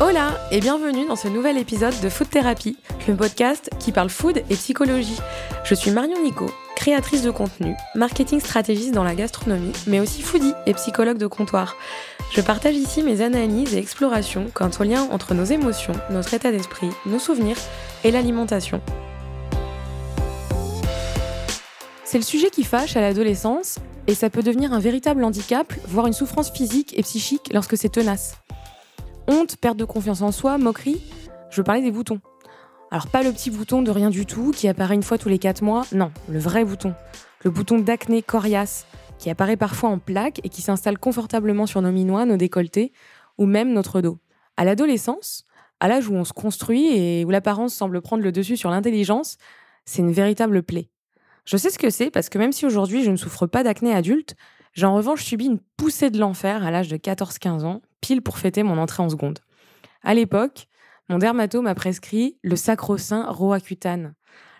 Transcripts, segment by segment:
Hola et bienvenue dans ce nouvel épisode de Food Therapy, le podcast qui parle food et psychologie. Je suis Marion Nico, créatrice de contenu, marketing stratégiste dans la gastronomie, mais aussi foodie et psychologue de comptoir. Je partage ici mes analyses et explorations quant au lien entre nos émotions, notre état d'esprit, nos souvenirs et l'alimentation. C'est le sujet qui fâche à l'adolescence et ça peut devenir un véritable handicap, voire une souffrance physique et psychique lorsque c'est tenace. Honte, perte de confiance en soi, moquerie, je parlais des boutons. Alors pas le petit bouton de rien du tout qui apparaît une fois tous les 4 mois, non, le vrai bouton. Le bouton d'acné coriace qui apparaît parfois en plaque et qui s'installe confortablement sur nos minois, nos décolletés ou même notre dos. À l'adolescence, à l'âge où on se construit et où l'apparence semble prendre le dessus sur l'intelligence, c'est une véritable plaie. Je sais ce que c'est parce que même si aujourd'hui je ne souffre pas d'acné adulte, j'ai en revanche subi une poussée de l'enfer à l'âge de 14-15 ans, pile pour fêter mon entrée en seconde. À l'époque, mon dermato m'a prescrit le sacro-saint Roaccutane,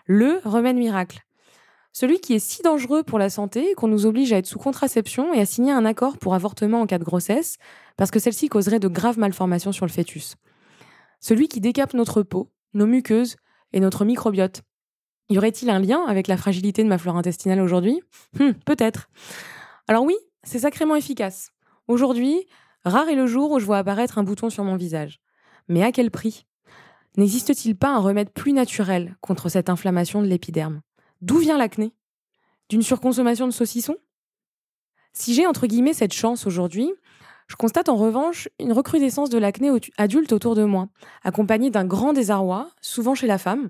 le remède miracle. Celui qui est si dangereux pour la santé qu'on nous oblige à être sous contraception et à signer un accord pour avortement en cas de grossesse, parce que celle-ci causerait de graves malformations sur le fœtus. Celui qui décape notre peau, nos muqueuses et notre microbiote. Y aurait-il un lien avec la fragilité de ma flore intestinale aujourd'hui? Hum, Peut-être. Alors oui, c'est sacrément efficace. Aujourd'hui, rare est le jour où je vois apparaître un bouton sur mon visage. Mais à quel prix? N'existe-t-il pas un remède plus naturel contre cette inflammation de l'épiderme? D'où vient l'acné? D'une surconsommation de saucissons Si j'ai entre guillemets cette chance aujourd'hui, je constate en revanche une recrudescence de l'acné adulte autour de moi, accompagnée d'un grand désarroi, souvent chez la femme,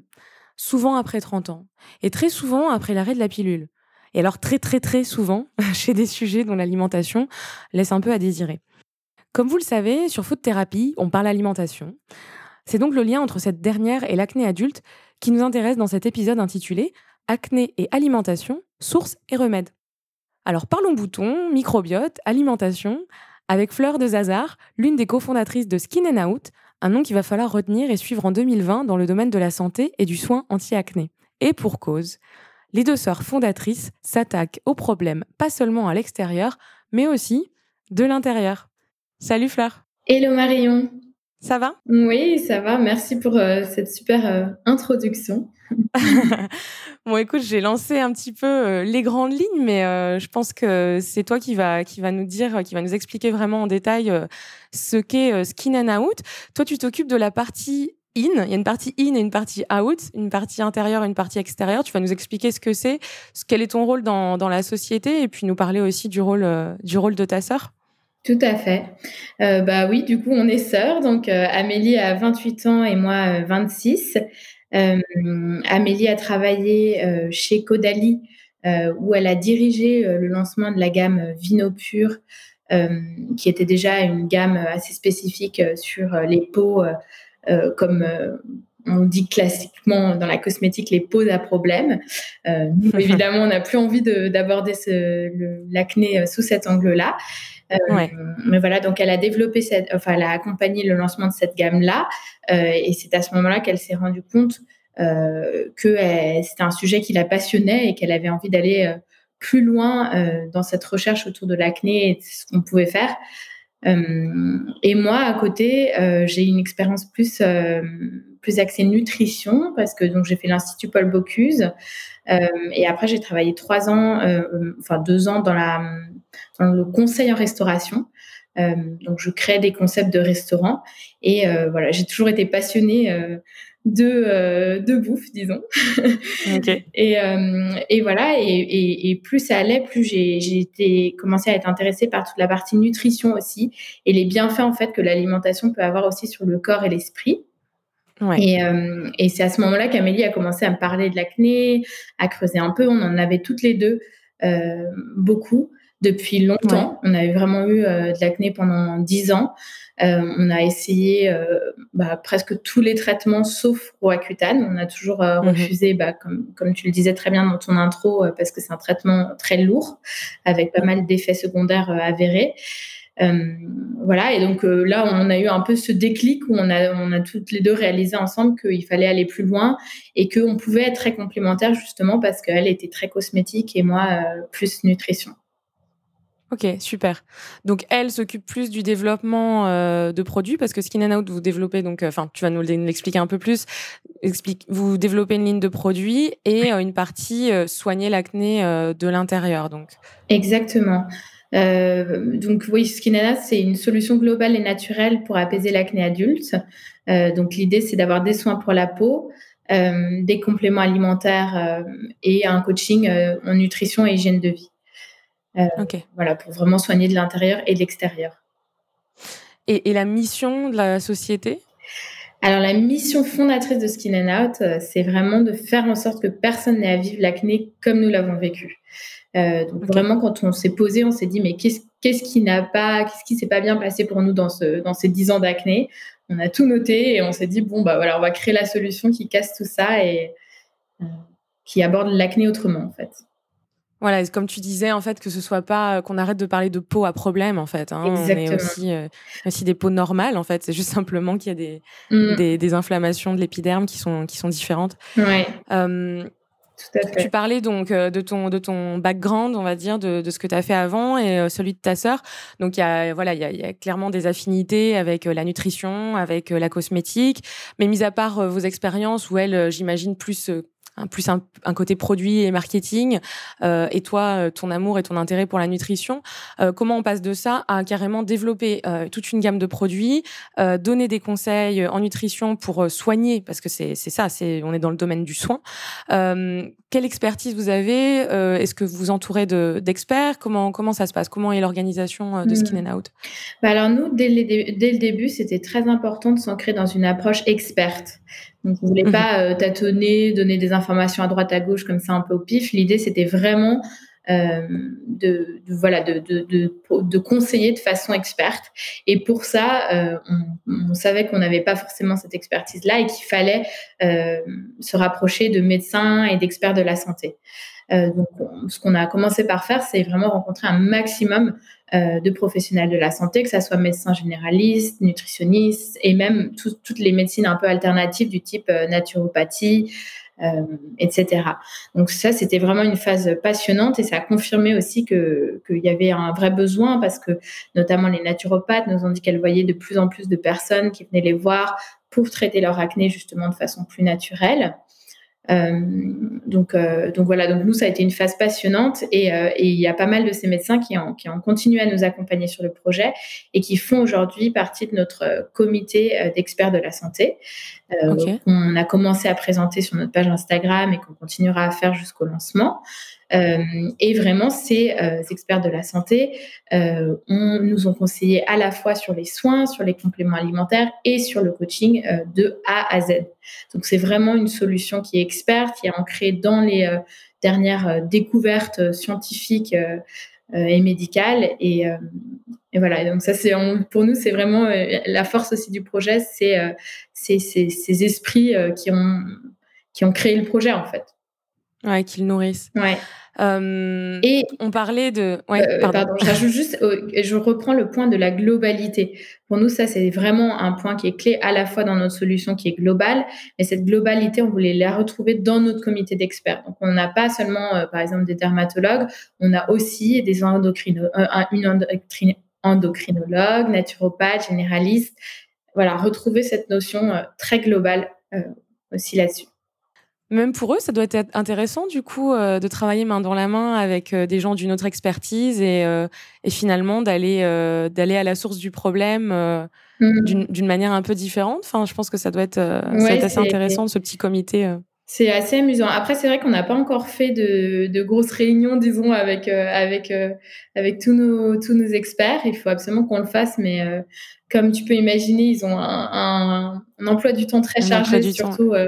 souvent après 30 ans, et très souvent après l'arrêt de la pilule. Et alors très très très souvent chez des sujets dont l'alimentation laisse un peu à désirer. Comme vous le savez, sur Food Therapy, on parle alimentation. C'est donc le lien entre cette dernière et l'acné adulte qui nous intéresse dans cet épisode intitulé Acné et alimentation, sources et remèdes. Alors parlons boutons, microbiote, alimentation, avec Fleur de Zazar, l'une des cofondatrices de Skin and Out, un nom qu'il va falloir retenir et suivre en 2020 dans le domaine de la santé et du soin anti-acné. Et pour cause, les deux sœurs fondatrices s'attaquent aux problèmes pas seulement à l'extérieur, mais aussi de l'intérieur. Salut Fleur. Hello Marion. Ça va? Oui, ça va. Merci pour euh, cette super euh, introduction. bon, écoute, j'ai lancé un petit peu euh, les grandes lignes, mais je pense que c'est toi qui va, qui va nous dire, qui va nous expliquer vraiment en détail ce qu'est Skin and Out. Toi, tu t'occupes de la partie in. Il y a une partie in et une partie out, une partie intérieure et une partie extérieure. Tu vas nous expliquer ce que c'est, quel est ton rôle dans, dans la société, et puis nous parler aussi du rôle, du rôle de ta sœur. Tout à fait. Euh, bah oui, du coup, on est sœurs. Donc, euh, Amélie a 28 ans et moi 26. Euh, Amélie a travaillé chez Caudalie, où elle a dirigé le lancement de la gamme Vino Pur, qui était déjà une gamme assez spécifique sur les peaux, comme on dit classiquement dans la cosmétique les peaux à problème. nous, évidemment, on n'a plus envie d'aborder l'acné sous cet angle-là. Euh, mais voilà, donc elle a développé cette, enfin, elle a accompagné le lancement de cette gamme-là. Euh, et c'est à ce moment-là qu'elle s'est rendue compte euh, que c'était un sujet qui la passionnait et qu'elle avait envie d'aller plus loin dans cette recherche autour de l'acné et de ce qu'on pouvait faire. et moi, à côté, j'ai une expérience plus plus axée nutrition parce que donc j'ai fait l'institut Paul Bocuse et après j'ai travaillé trois ans, enfin deux ans dans la dans le conseil en restauration. Euh, donc, je crée des concepts de restaurant et euh, voilà, j'ai toujours été passionnée euh, de, de bouffe, disons. et, et, voilà, et, et, plus ça allait, plus j'ai été commencé à être intéressée par toute la partie nutrition aussi et les bienfaits en fait que l'alimentation peut avoir aussi sur le corps et l'esprit. Ouais. Et, et c'est à ce moment-là qu'Amélie a commencé à me parler de l'acné, à creuser un peu. On en avait toutes les deux beaucoup depuis longtemps. On avait vraiment eu euh, de l'acné pendant dix ans. Euh, on a essayé euh, bah, presque tous les traitements sauf Roaccutane. On a toujours mhm. refusé, bah, comme, comme tu le disais très bien dans ton intro, parce que c'est un traitement très lourd avec pas mal d'effets secondaires avérés. voilà, et donc là, on a eu un peu ce déclic où on a, on a toutes les deux réalisé ensemble qu'il fallait aller plus loin et qu'on pouvait être très complémentaires justement parce qu'elle était très cosmétique et moi plus nutrition. Ok, super. Donc elle s'occupe plus du développement euh, de produits parce que Skin and Out vous développez donc, euh, enfin tu vas nous l'expliquer un peu plus. Vous développez une ligne de produits et euh, une partie soigner l'acné de l'intérieur donc. Exactement. donc oui, Skin and Out c'est une solution globale et naturelle pour apaiser l'acné adulte. donc l'idée c'est d'avoir des soins pour la peau, des compléments alimentaires et un coaching en nutrition et hygiène de vie. Euh, voilà, pour vraiment soigner de l'intérieur et de l'extérieur. Et, la mission de la société? Alors, la mission fondatrice de Skin and Out, euh, c'est vraiment de faire en sorte que personne n'ait à vivre l'acné comme nous l'avons vécu. Euh, donc, vraiment, quand on s'est posé, on s'est dit, mais qu'est-ce qui n'a pas, qu'est-ce qui s'est pas bien passé pour nous dans, ce, dans ces dix ans d'acné? On a tout noté et on s'est dit, bon, bah voilà, on va créer la solution qui casse tout ça et qui aborde l'acné autrement, en fait. Voilà, comme tu disais, en fait, que ce soit pas qu'on arrête de parler de peau à problème, en fait. Hein. On est aussi, euh, aussi des peaux normales, en fait. C'est juste simplement qu'il y a des, mm. des, des, inflammations de l'épiderme qui sont, qui sont différentes. Ouais. Tout à fait. Tu parlais donc euh, de ton de ton background, on va dire, de, de ce que tu as fait avant et euh, celui de ta sœur. Donc il y a voilà, il y a, y a, clairement des affinités avec la nutrition, avec la cosmétique. Mais mis à part vos expériences où elle, j'imagine plus plus un, côté produit et marketing, euh, et toi, euh, ton amour et ton intérêt pour la nutrition. Euh, comment on passe de ça à carrément développer toute une gamme de produits, donner des conseils en nutrition pour soigner, parce que c'est ça, c'est on est dans le domaine du soin. Quelle expertise vous avez Est-ce que vous vous entourez d'experts comment, comment ça se passe Comment est l'organisation de hmm. Skin and Out? Bah Alors nous, dès, dès le début, c'était très important de s'ancrer dans une approche experte. Donc, on voulait mhm. pas euh, tâtonner, donner des informations à droite à gauche comme ça un peu au pif. L'idée, c'était vraiment euh, de, voilà de, de, conseiller de façon experte. Et pour ça, euh, on, savait qu'on n'avait pas forcément cette expertise-là et qu'il fallait euh, se rapprocher de médecins et d'experts de la santé. Euh, donc, ce qu'on a commencé par faire, c'est vraiment rencontrer un maximum euh, de professionnels de la santé, que ce soit médecins généralistes, nutritionnistes et même toutes les médecines un peu alternatives du type euh, naturopathie, euh, etc. Donc ça, c'était vraiment une phase passionnante et ça a confirmé aussi qu'il y avait un vrai besoin parce que notamment les naturopathes nous ont dit qu'elles voyaient de plus en plus de personnes qui venaient les voir pour traiter leur acné justement de façon plus naturelle. Euh, donc, euh, donc voilà, donc nous, ça a été une phase passionnante et, euh, et il y a pas mal de ces médecins qui ont, qui ont continué à nous accompagner sur le projet et qui font aujourd'hui partie de notre comité d'experts de la santé. On a commencé à présenter sur notre page Instagram et qu'on continuera à faire jusqu'au lancement. Euh, et vraiment, ces euh, experts de la santé euh, nous ont conseillé à la fois sur les soins, sur les compléments alimentaires et sur le coaching de A à Z. Donc, c'est vraiment une solution qui est experte, qui est ancrée dans les dernières découvertes scientifiques et médicales. Et, voilà, donc ça, c'est pour nous, c'est vraiment la force aussi du projet, c'est ces esprits qui ont créé le projet, en fait. Ouais, qu'ils nourrissent. Ouais. Euh, et on parlait de. Ouais, euh, pardon. j'ajoute juste, je reprends le point de la globalité. Pour nous, ça, c'est vraiment un point qui est clé à la fois dans notre solution qui est globale, mais cette globalité, on voulait la retrouver dans notre comité d'experts. Donc, on n'a pas seulement, euh, par exemple, des dermatologues, on a aussi des endocrino une endocrinologue, naturopathe, généraliste. Voilà, retrouver cette notion très globale aussi là-dessus. Même pour eux, ça doit être intéressant du coup euh, de travailler main dans la main avec euh, des gens d'une autre expertise et, euh, et finalement d'aller d'aller à la source du problème mmh. d'une manière un peu différente. Enfin, je pense que ça doit être, assez intéressant ce petit comité. C'est assez amusant. Après, c'est vrai qu'on n'a pas encore fait de, de, grosses réunions, disons, avec avec avec tous nos tous nos experts. Il faut absolument qu'on le fasse, mais comme tu peux imaginer, ils ont un, un, emploi du temps très chargé, surtout mmh.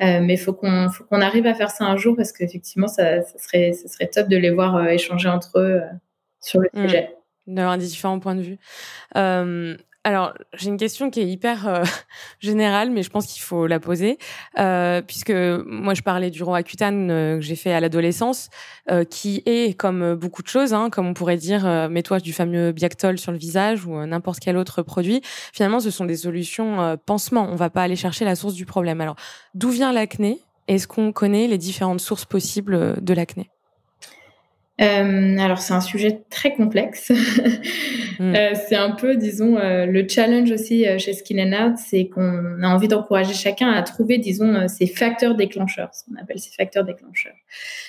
Euh, mais il faut qu'on qu'on arrive à faire ça un jour parce qu'effectivement, ça, ça, serait, ça serait top de les voir euh, échanger entre eux euh, sur le mmh. sujet. D'avoir des différents points de vue. Alors, j'ai une question qui est hyper euh, générale, mais je pense qu'il faut la poser, euh, puisque moi, je parlais du Roaccutane euh, que j'ai fait à l'adolescence, euh, qui est, comme beaucoup de choses, hein, comme on pourrait dire, mets-toi du fameux Biactol sur le visage ou n'importe quel autre produit. Finalement, ce sont des solutions pansement. On va pas aller chercher la source du problème. Alors, d'où vient l'acné? Est-ce qu'on connaît les différentes sources possibles de l'acné? Euh, alors c'est un sujet très complexe. Mm. euh, c'est un peu, disons, euh, le challenge aussi chez Skin and Out, c'est qu'on a envie d'encourager chacun à trouver, disons, ces facteurs déclencheurs, ce qu'on appelle ces facteurs déclencheurs.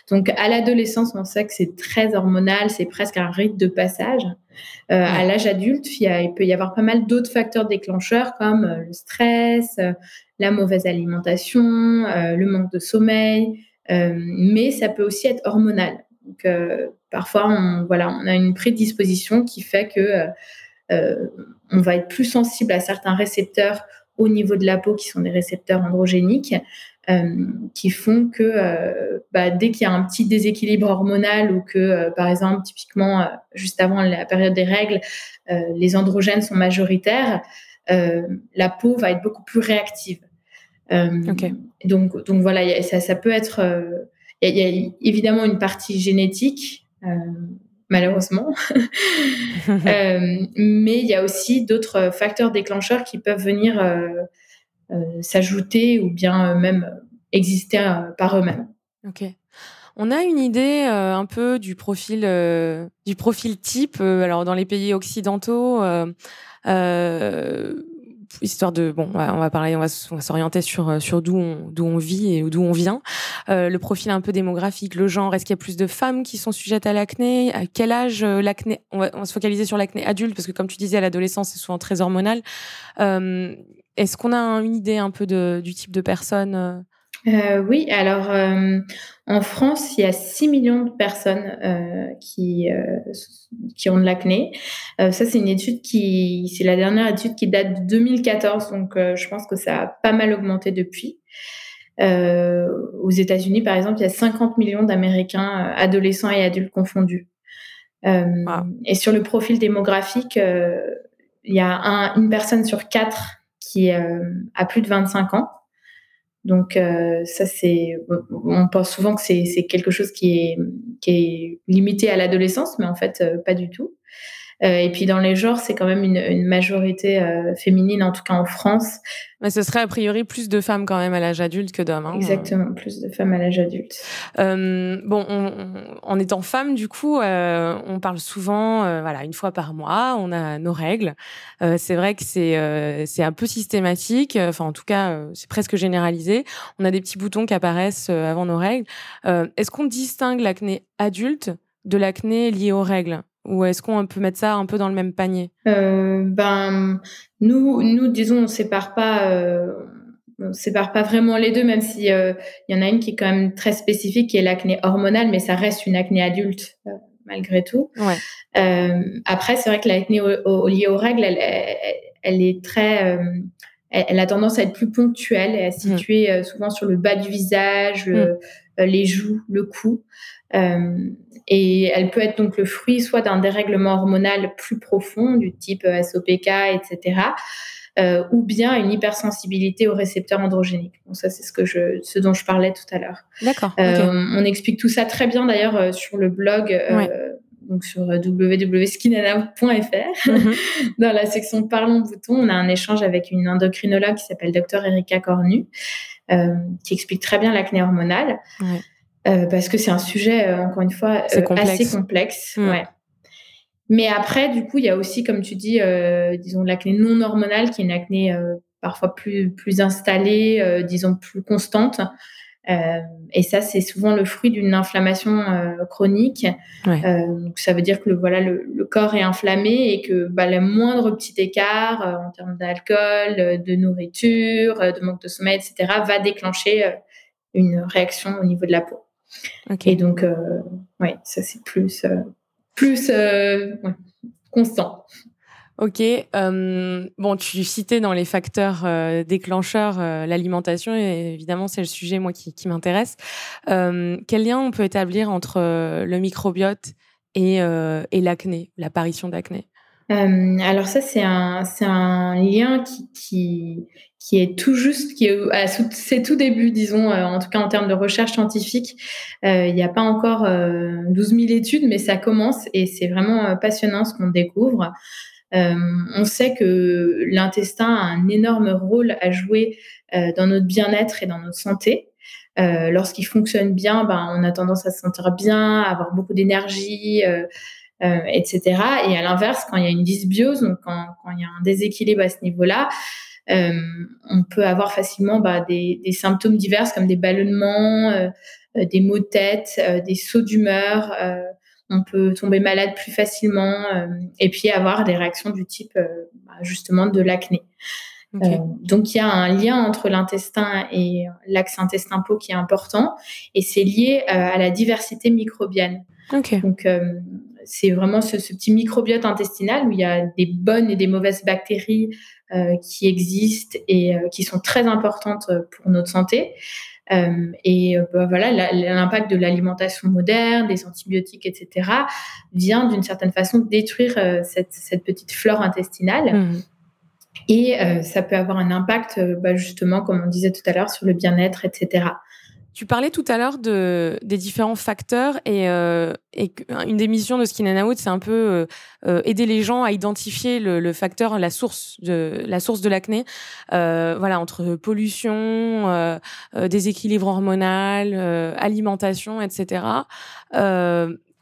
Donc à l'adolescence, on sait que c'est très hormonal, c'est presque un rite de passage. À l'âge adulte, il, peut y avoir pas mal d'autres facteurs déclencheurs comme le stress, la mauvaise alimentation, le manque de sommeil, mais ça peut aussi être hormonal. Donc, euh, parfois, on, voilà, on a une prédisposition qui fait que euh, euh, on va être plus sensible à certains récepteurs au niveau de la peau qui sont des récepteurs androgéniques. qui font que bah, dès qu'il y a un petit déséquilibre hormonal ou que, par exemple, typiquement, juste avant la période des règles, les androgènes sont majoritaires, la peau va être beaucoup plus réactive. Donc, donc voilà, ça, ça, peut être il y, a évidemment une partie génétique, euh, malheureusement, euh, mais il y a aussi d'autres facteurs déclencheurs qui peuvent venir euh, s'ajouter ou bien même exister par eux-mêmes. Ok. On a une idée un peu du profil, du profil type. alors dans les pays occidentaux, histoire de bon, on va parler, on va, s'orienter sur euh, sur d'où on d'où on vit et d'où on vient. Euh, le profil un peu démographique, le genre. Est-ce qu'il y a plus de femmes qui sont sujettes à l'acné? À quel âge euh, l'acné? On va, se focaliser sur l'acné adulte parce que comme tu disais, à l'adolescence c'est souvent très hormonal. Est-ce qu'on a une idée un peu de, du type de personne euh, oui, alors euh, en France, il y a 6 millions de personnes euh, qui, qui ont de l'acné. ça, c'est une étude qui, c'est la dernière étude qui date de 2014, donc je pense que ça a pas mal augmenté depuis. aux États-Unis, par exemple, il y a 50 millions d'Américains, adolescents et adultes confondus. Et sur le profil démographique, il y a une personne sur quatre qui a plus de 25 ans. Donc euh, ça c'est, on pense souvent que c'est quelque chose qui est limité à l'adolescence, mais en fait euh, pas du tout. Euh, et puis dans les genres, c'est quand même une, une majorité euh, féminine, en tout cas en France. Mais ce serait a priori plus de femmes quand même à l'âge adulte que d'hommes. Hein. Exactement, plus de femmes à l'âge adulte. Euh, bon, on, en étant femme, du coup, euh, on parle souvent, euh, voilà, une fois par mois, on a nos règles. c'est vrai que c'est c'est un peu systématique. Enfin, en tout cas, c'est presque généralisé. On a des petits boutons qui apparaissent avant nos règles. Est-ce qu'on distingue l'acné adulte de l'acné lié aux règles? Ou est-ce qu'on peut mettre ça un peu dans le même panier? Euh, Ben, nous, nous, disons, on sépare pas, euh, on sépare pas vraiment les deux, même si euh, il y en a une qui est quand même très spécifique, qui est l'acné hormonale, mais ça reste une acné adulte euh, malgré tout. Ouais. Euh, après, c'est vrai que l'acné liée aux règles, elle, elle, est très elle, a tendance à être plus ponctuelle et à se mmh. situer souvent sur le bas du visage, mmh. les joues, le cou. Euh, et elle peut être donc le fruit soit d'un dérèglement hormonal plus profond du type euh, SOPK, etc., euh, ou bien une hypersensibilité aux récepteurs androgéniques. Donc ça, c'est ce que je, ce dont je parlais tout à l'heure. D'accord. On explique tout ça très bien d'ailleurs sur le blog. Donc sur www.skinana.fr, mm-hmm. dans la section Parlons bouton, on a un échange avec une endocrinologue qui s'appelle Dr Erika Cornu, qui explique très bien l'acné hormonale. Ouais. Euh, parce que c'est un sujet, euh, encore une fois, euh, assez complexe. Mm. Ouais. Mais après, du coup, il y a aussi, comme tu dis, disons, l'acné non hormonale, qui est une acné parfois plus, plus installée, disons, plus constante. et ça, c'est souvent le fruit d'une inflammation chronique. donc, ça veut dire que le, voilà, le, le, corps est inflammé et que bah, le moindre petit écart en termes d'alcool, de nourriture, de manque de sommeil, etc., va déclencher une réaction au niveau de la peau. Et donc, euh, ouais, ça c'est plus, euh, plus euh, constant. Ok. bon, tu citais dans les facteurs déclencheurs l'alimentation, et évidemment, c'est le sujet, moi, qui, qui m'intéresse. quel lien on peut établir entre le microbiote et, et l'acné, l'apparition d'acné? Alors ça, c'est un, un lien qui, qui, qui est tout juste, qui est à ses tout débuts, disons, euh, en tout cas en termes de recherche scientifique. Euh, il n'y a pas encore 12 euh, 000 études, mais ça commence et c'est vraiment passionnant ce qu'on découvre. on sait que l'intestin a un énorme rôle à jouer dans notre bien-être et dans notre santé. lorsqu'il fonctionne bien, ben, on a tendance à se sentir bien, à avoir beaucoup d'énergie, etc. Et à l'inverse, quand il y a une dysbiose, donc quand, quand il y a un déséquilibre à ce niveau-là, on peut avoir facilement bah, des, des, symptômes divers comme des ballonnements, des maux de tête, des sauts d'humeur on peut tomber malade plus facilement euh, et puis avoir des réactions du type euh, bah, justement de l'acné. Euh, donc il y a un lien entre l'intestin et l'axe intestin-peau qui est important et c'est lié à la diversité microbienne. Donc c'est vraiment ce, ce, petit microbiote intestinal où il y a des bonnes et des mauvaises bactéries qui existent et qui sont très importantes pour notre santé. Euh, et euh, bah, voilà, l'impact de l'alimentation moderne, des antibiotiques, etc., vient d'une certaine façon détruire euh, cette, petite flore intestinale. Mmh. Et ça peut avoir un impact, bah, justement, comme on disait tout à l'heure, sur le bien-être, etc. Tu parlais tout à l'heure de, des différents facteurs et, euh, et une des missions de Skin and Out, c'est un peu euh, euh, aider les gens à identifier le, le, facteur, la source de la source de l'acné. Euh, voilà, entre pollution, euh, déséquilibre hormonal, alimentation, etc.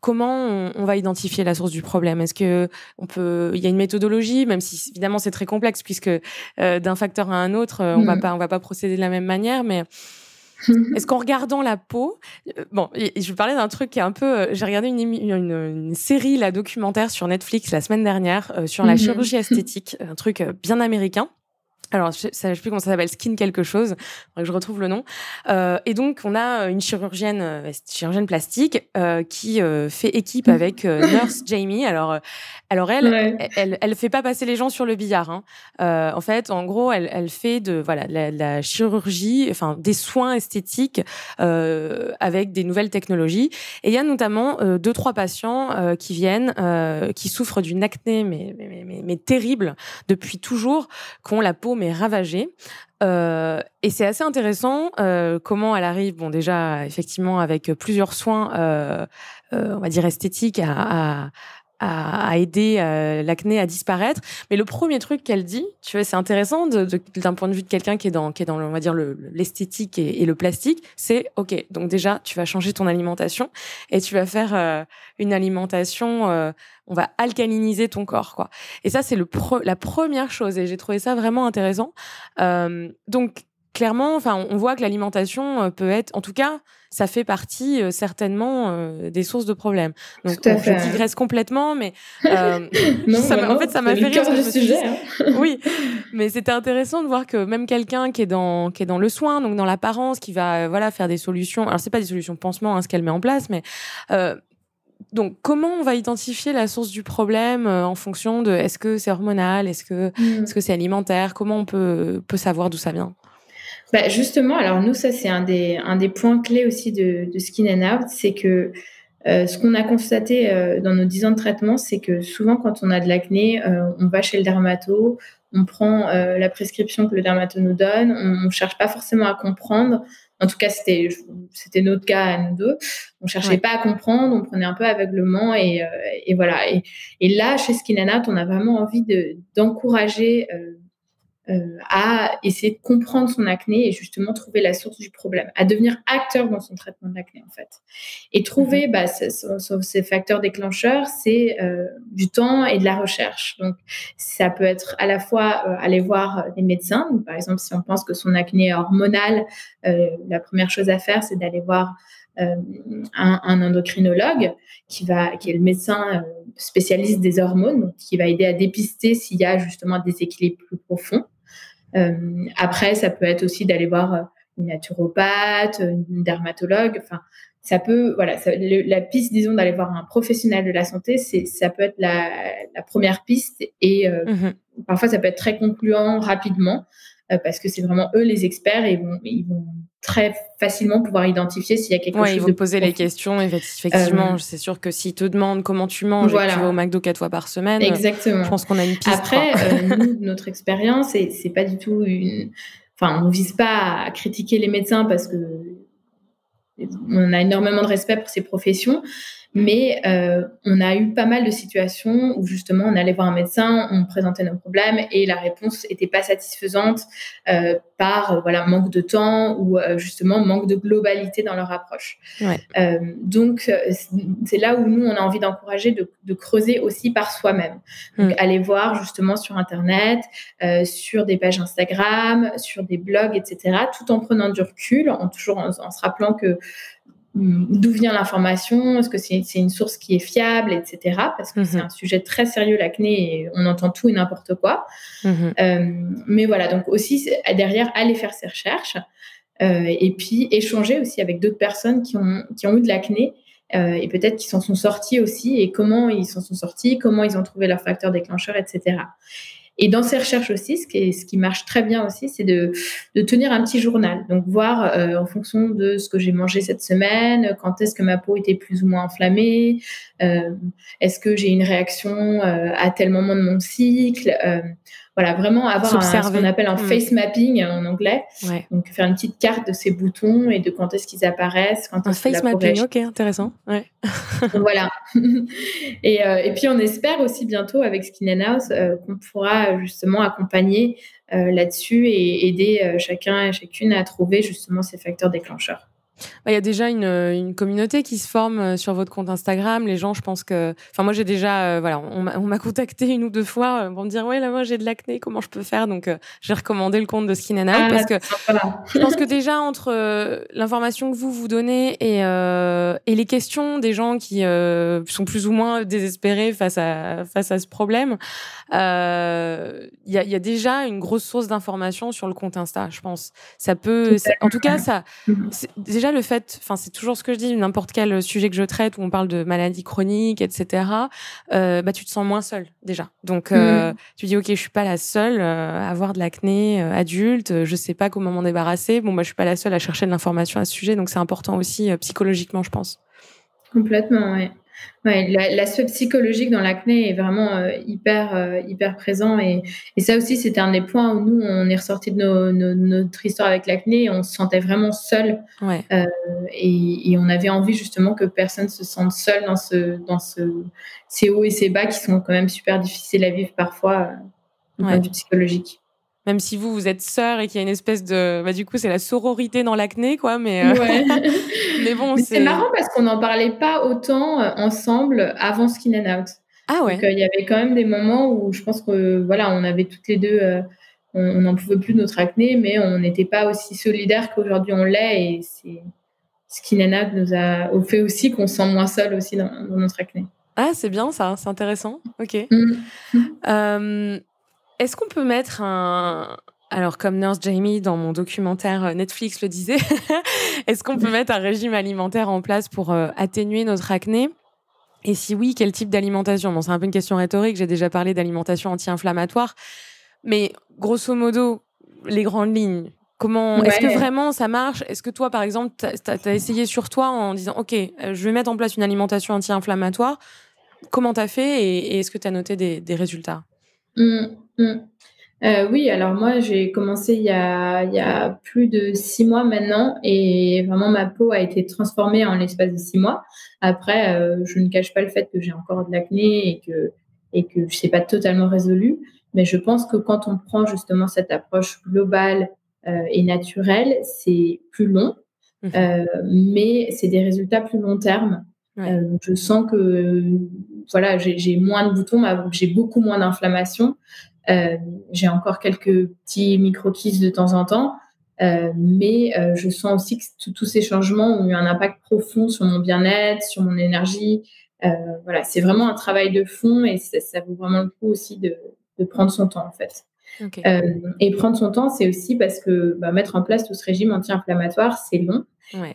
Comment on, on, va identifier la source du problème? Est-ce que on peut Il y a une méthodologie, même si évidemment c'est très complexe puisque d'un facteur à un autre, on va mmh. pas on va pas procéder de la même manière, mais Est-ce qu'en regardant la peau, euh, bon, je vais parler d'un truc qui est un peu. Euh, j'ai regardé une, une, série, la documentaire sur Netflix la semaine dernière euh, sur la mhm. chirurgie esthétique, un truc bien américain alors je ne sais plus comment ça s'appelle, Skin quelque chose, que je retrouve le nom. Euh, et donc on a une chirurgienne, euh, chirurgienne plastique euh, qui euh, fait équipe mmh. avec euh, Nurse Jamie. Alors, alors elle, elle, elle, fait pas passer les gens sur le billard. Hein. en fait, en gros, elle, elle fait de voilà la, la chirurgie, enfin des soins esthétiques avec des nouvelles technologies. Et il y a notamment deux trois patients qui viennent, qui souffrent d'une acné mais, mais, mais, mais, terrible depuis toujours, qui ont la peau mais ravagée. Euh, et c'est assez intéressant euh, comment elle arrive, bon déjà effectivement avec plusieurs soins, euh, on va dire esthétiques, à, à à, aider l'acné à disparaître. Mais le premier truc qu'elle dit, tu vois, c'est intéressant d'un point de vue de quelqu'un qui est dans, qui est dans, on va dire, l'esthétique et, le plastique, c'est ok. Donc déjà, tu vas changer ton alimentation et tu vas faire une alimentation on va alcaliniser ton corps, quoi. Et ça, c'est le la première chose. Et j'ai trouvé ça vraiment intéressant. Euh, donc, clairement, enfin, on voit que l'alimentation euh, peut être, en tout cas, ça fait partie euh, certainement des sources de problèmes. Donc, je digresse complètement, mais en fait, ça m'a fait rire. sujet, hein. oui, mais c'était intéressant de voir que même quelqu'un qui est dans qui est dans le soin, donc dans l'apparence, qui va voilà faire des solutions. Alors, c'est pas des solutions de pansement, hein, ce qu'elle met en place, mais donc, comment on va identifier la source du problème euh, en fonction de est-ce que c'est hormonal, est-ce que mm. est-ce que c'est alimentaire Comment on peut peut savoir d'où ça vient? Bah Justement, alors nous, ça c'est un des un des points clés aussi de, de Skin and Out, c'est que euh, ce qu'on a constaté euh, dans nos 10 ans de traitement, c'est que souvent quand on a de l'acné, on va chez le dermato, on prend la prescription que le dermato nous donne, on ne cherche pas forcément à comprendre, en tout cas, c'était c'était notre cas à nous deux. On cherchait pas à comprendre, on prenait un peu aveuglement et, euh, et voilà. Et, et, là, chez Skinanat, on a vraiment envie de d'encourager euh, à essayer de comprendre son acné et justement trouver la source du problème, à devenir acteur dans son traitement de l'acné en fait. Et trouver mhm. bah, ces facteurs déclencheurs, c'est euh, du temps et de la recherche. Donc ça peut être à la fois euh, aller voir des médecins. par exemple, si on pense que son acné est hormonal, la première chose à faire, c'est d'aller voir un, un, endocrinologue qui va, qui est le médecin spécialiste des hormones, donc qui va aider à dépister s'il y a justement des équilibres plus profonds. Euh, après, ça peut être aussi d'aller voir euh, une naturopathe, une dermatologue. Enfin, ça peut, voilà, la piste, disons, d'aller voir un professionnel de la santé, c'est, ça peut être la, la première piste et euh, mmh parfois ça peut être très concluant rapidement parce que c'est vraiment eux les experts et ils vont, ils vont très facilement pouvoir identifier s'il y a quelque ouais, chose. Ils vont poser les questions, effectivement. c'est sûr que s'ils te demandent comment tu manges, voilà. tu vas au McDo quatre fois par semaine. Exactement. Je pense qu'on a une piste. Après, euh, nous, notre expérience, et c'est pas du tout une. Enfin, on ne vise pas à critiquer les médecins parce que on a énormément de respect pour ces professions, Mais euh, on a eu pas mal de situations où justement on allait voir un médecin, on présentait nos problèmes et la réponse n'était pas satisfaisante euh, par euh, voilà manque de temps ou justement manque de globalité dans leur approche. donc c'est là où nous on a envie d'encourager de, creuser aussi par soi-même. Donc mm. aller voir justement sur internet, sur des pages Instagram, sur des blogs, etc. Tout en prenant du recul, en toujours en se rappelant que d'où vient l'information, est-ce que c'est une source qui est fiable, etc. Parce que c'est mhm. un sujet très sérieux, l'acné, et on entend tout et n'importe quoi. Mhm. Euh, mais voilà, donc aussi, derrière, aller faire ses recherches euh, et puis échanger aussi avec d'autres personnes qui ont, qui ont eu de l'acné euh, et peut-être qui s'en sont sortis aussi et comment ils s'en sont sortis, comment ils ont trouvé leur facteur déclencheur, etc. Et dans ces recherches aussi, ce qui, ce qui marche très bien aussi, c'est de, de, tenir un petit journal. Donc voir euh, en fonction de ce que j'ai mangé cette semaine, quand est-ce que ma peau était plus ou moins enflammée, euh, est-ce que j'ai une réaction euh, à tel moment de mon cycle. Voilà, vraiment avoir un, ce qu'on appelle un mm. face mapping en anglais. Donc faire une petite carte de ces boutons et de quand est-ce qu'ils apparaissent. Quand un face mapping, ok, intéressant. Ouais. voilà. et, euh, et, puis on espère aussi bientôt avec Skin House euh, qu'on pourra justement accompagner euh, là-dessus et aider chacun et chacune à trouver justement ces facteurs déclencheurs. Bah, il y a déjà une, une, communauté qui se forme euh, sur votre compte Instagram. Les gens, je pense que. Enfin, moi, j'ai déjà. Euh, voilà, on m'a contacté une ou deux fois euh, pour me dire Ouais, là, moi, j'ai de l'acné, comment je peux faire? Donc, j'ai recommandé le compte de Skin and ah, parce que je pense que déjà, entre l'information que vous vous donnez et, et les questions des gens qui sont plus ou moins désespérés face à, face à ce problème, il y a, y, a, déjà une grosse source d'information sur le compte Insta, je pense. Ça peut. En tout cas, ça. Mm-hmm. Déjà, le fait, enfin, c'est toujours ce que je dis, n'importe quel sujet que je traite où on parle de maladies chroniques, etc., euh, bah, tu te sens moins seul, déjà. Donc, euh, mm. tu dis, OK, je suis pas la seule euh, à avoir de l'acné adulte, je sais pas comment m'en débarrasser. Bon, moi, je suis pas la seule à chercher de l'information à ce sujet, donc c'est important aussi psychologiquement, je pense. Complètement, oui. Ouais, l'aspect psychologique dans l'acné est vraiment euh, hyper, euh, hyper présent. Et, et ça aussi, c'était un des points où nous, on est ressorti de notre histoire avec l'acné on se sentait vraiment seul. Ouais. Euh, et, et, on avait envie justement que personne se sente seul dans, ce, dans ce, ces hauts et ces bas qui sont quand même super difficiles à vivre parfois du point de vue psychologique même si vous vous êtes sœur et qu'il y a une espèce de bah du coup c'est la sororité dans l'acné quoi mais euh, ouais. mais bon c'est marrant parce qu'on n'en parlait pas autant euh, ensemble avant Skin and Out. Ah ouais. Donc, euh, il y avait quand même des moments où je pense que voilà on avait toutes les deux on n'en pouvait plus de notre acné mais on n'était pas aussi solidaires qu'aujourd'hui on l'est et c'est Skin and Out nous a fait aussi qu'on se sent moins seul aussi dans, notre acné. Ah c'est bien ça c'est intéressant. Ok. Mmh. Est-ce qu'on peut mettre un, alors, comme Nurse Jamie dans mon documentaire euh, Netflix le disait, est-ce qu'on peut mettre un régime alimentaire en place pour euh, atténuer notre acné? Et si oui, quel type d'alimentation? Bon, c'est un peu une question rhétorique. J'ai déjà parlé d'alimentation anti-inflammatoire. Mais grosso modo, les grandes lignes, comment Est-ce que vraiment ça marche? Est-ce que toi, par exemple, tu as, essayé sur toi en disant Ok, euh, je vais mettre en place une alimentation anti-inflammatoire Comment tu as fait et, est-ce que tu as noté des, résultats? Mmh. Mm. Euh, oui, alors moi j'ai commencé il y, a, il y, a, plus de six mois maintenant et vraiment ma peau a été transformée en l'espace de six mois. Après, euh, je ne cache pas le fait que j'ai encore de l'acné et que et que je sais pas totalement résolu, mais je pense que quand on prend justement cette approche globale euh, et naturelle, c'est plus long, mmh mais c'est des résultats plus long terme. Je sens que voilà, j'ai moins de boutons, j'ai beaucoup moins d'inflammation. Euh, j'ai encore quelques petits micro-kisses de temps en temps, euh, mais euh, je sens aussi que tous ces changements ont eu un impact profond sur mon bien-être, sur mon énergie. voilà, c'est vraiment un travail de fond et ça, vaut vraiment le coup aussi de, prendre son temps en fait. et prendre son temps, c'est aussi parce que bah, mettre en place tout ce régime anti-inflammatoire, c'est long.